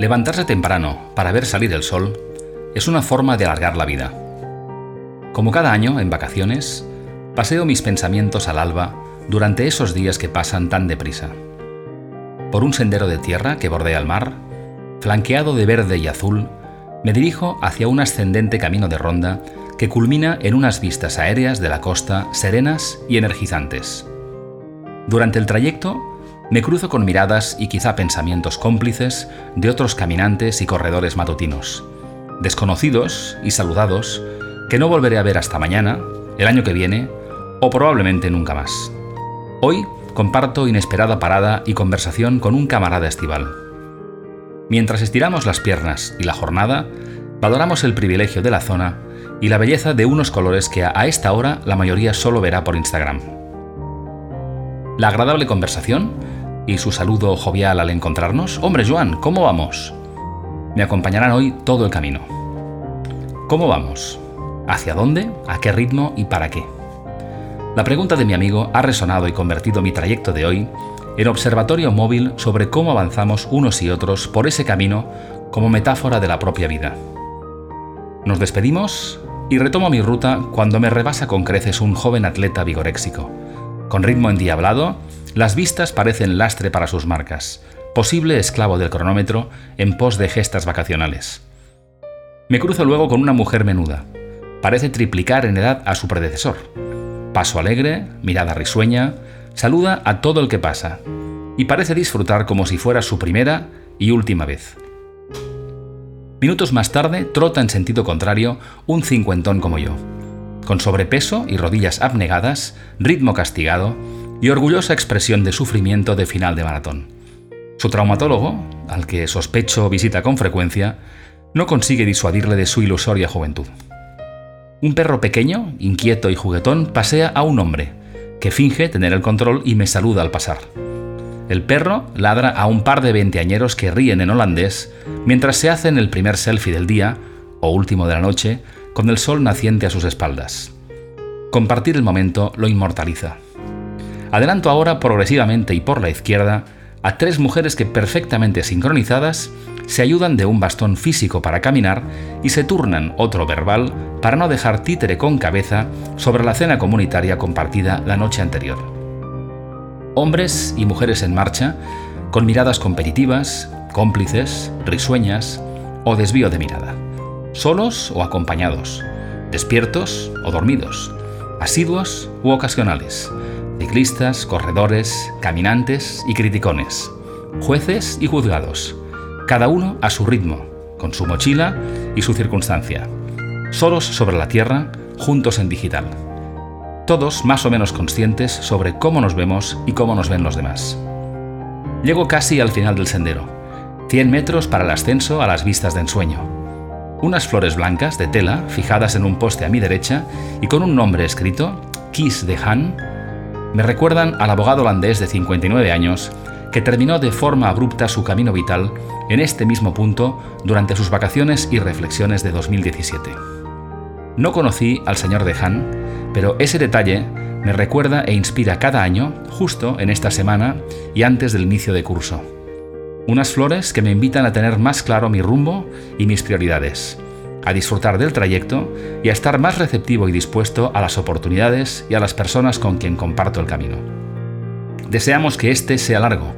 Levantarse temprano para ver salir el sol es una forma de alargar la vida. Como cada año, en vacaciones, paseo mis pensamientos al alba durante esos días que pasan tan deprisa. Por un sendero de tierra que bordea el mar, flanqueado de verde y azul, me dirijo hacia un ascendente camino de ronda que culmina en unas vistas aéreas de la costa serenas y energizantes. Durante el trayecto me cruzo con miradas y quizá pensamientos cómplices de otros caminantes y corredores matutinos, desconocidos y saludados, que no volveré a ver hasta mañana, el año que viene, o probablemente nunca más. Hoy comparto inesperada parada y conversación con un camarada estival. Mientras estiramos las piernas y la jornada, valoramos el privilegio de la zona y la belleza de unos colores que a esta hora la mayoría solo verá por Instagram. La agradable conversación y su saludo jovial al encontrarnos. Hombre, Joan, ¿cómo vamos? Me acompañarán hoy todo el camino. ¿Cómo vamos? ¿Hacia dónde? ¿A qué ritmo y para qué? La pregunta de mi amigo ha resonado y convertido mi trayecto de hoy en observatorio móvil sobre cómo avanzamos unos y otros por ese camino como metáfora de la propia vida. Nos despedimos y retomo mi ruta cuando me rebasa con creces un joven atleta vigoréxico, con ritmo endiablado las vistas parecen lastre para sus marcas, posible esclavo del cronómetro en pos de gestas vacacionales. Me cruzo luego con una mujer menuda. Parece triplicar en edad a su predecesor. Paso alegre, mirada risueña, saluda a todo el que pasa y parece disfrutar como si fuera su primera y última vez. Minutos más tarde trota en sentido contrario un cincuentón como yo. Con sobrepeso y rodillas abnegadas, ritmo castigado, y orgullosa expresión de sufrimiento de final de maratón. Su traumatólogo, al que sospecho visita con frecuencia, no consigue disuadirle de su ilusoria juventud. Un perro pequeño, inquieto y juguetón pasea a un hombre, que finge tener el control y me saluda al pasar. El perro ladra a un par de veinteañeros que ríen en holandés mientras se hacen el primer selfie del día, o último de la noche, con el sol naciente a sus espaldas. Compartir el momento lo inmortaliza. Adelanto ahora progresivamente y por la izquierda a tres mujeres que perfectamente sincronizadas se ayudan de un bastón físico para caminar y se turnan otro verbal para no dejar títere con cabeza sobre la cena comunitaria compartida la noche anterior. Hombres y mujeres en marcha, con miradas competitivas, cómplices, risueñas o desvío de mirada, solos o acompañados, despiertos o dormidos, asiduos u ocasionales, ciclistas, corredores, caminantes y criticones, jueces y juzgados, cada uno a su ritmo, con su mochila y su circunstancia, solos sobre la Tierra, juntos en digital. Todos más o menos conscientes sobre cómo nos vemos y cómo nos ven los demás. Llego casi al final del sendero, 100 metros para el ascenso a las vistas de ensueño. Unas flores blancas de tela fijadas en un poste a mi derecha y con un nombre escrito, Kiss de Han, me recuerdan al abogado holandés de 59 años que terminó de forma abrupta su camino vital en este mismo punto durante sus vacaciones y reflexiones de 2017. No conocí al señor de Han, pero ese detalle me recuerda e inspira cada año, justo en esta semana y antes del inicio de curso. Unas flores que me invitan a tener más claro mi rumbo y mis prioridades a disfrutar del trayecto y a estar más receptivo y dispuesto a las oportunidades y a las personas con quien comparto el camino. Deseamos que este sea largo,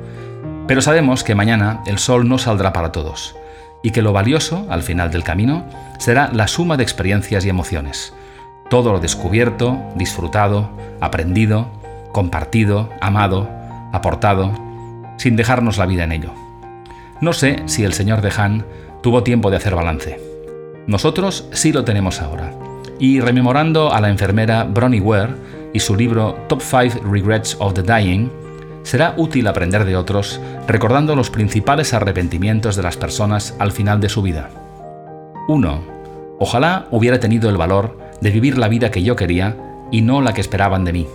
pero sabemos que mañana el sol no saldrá para todos y que lo valioso, al final del camino, será la suma de experiencias y emociones. Todo lo descubierto, disfrutado, aprendido, compartido, amado, aportado, sin dejarnos la vida en ello. No sé si el señor Han tuvo tiempo de hacer balance nosotros sí lo tenemos ahora. Y rememorando a la enfermera Bronnie Ware y su libro Top 5 Regrets of the Dying, será útil aprender de otros recordando los principales arrepentimientos de las personas al final de su vida. 1. Ojalá hubiera tenido el valor de vivir la vida que yo quería y no la que esperaban de mí.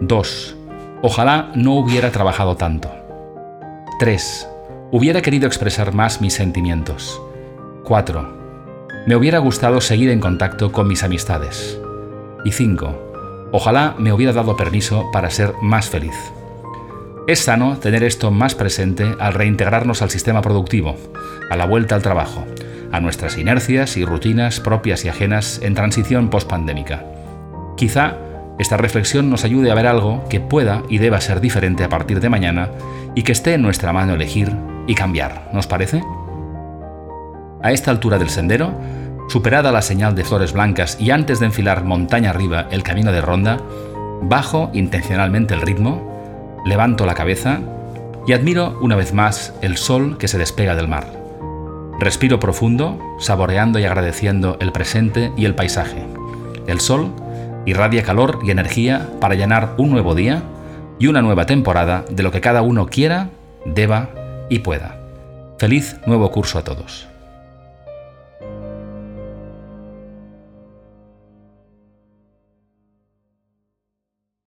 2. Ojalá no hubiera trabajado tanto. 3. Hubiera querido expresar más mis sentimientos. 4 me hubiera gustado seguir en contacto con mis amistades. Y 5. Ojalá me hubiera dado permiso para ser más feliz. Es sano tener esto más presente al reintegrarnos al sistema productivo, a la vuelta al trabajo, a nuestras inercias y rutinas propias y ajenas en transición post-pandémica. Quizá esta reflexión nos ayude a ver algo que pueda y deba ser diferente a partir de mañana y que esté en nuestra mano elegir y cambiar, ¿nos parece? A esta altura del sendero, superada la señal de flores blancas y antes de enfilar montaña arriba el camino de ronda, bajo intencionalmente el ritmo, levanto la cabeza y admiro una vez más el sol que se despega del mar. Respiro profundo, saboreando y agradeciendo el presente y el paisaje. El sol irradia calor y energía para llenar un nuevo día y una nueva temporada de lo que cada uno quiera, deba y pueda. Feliz nuevo curso a todos.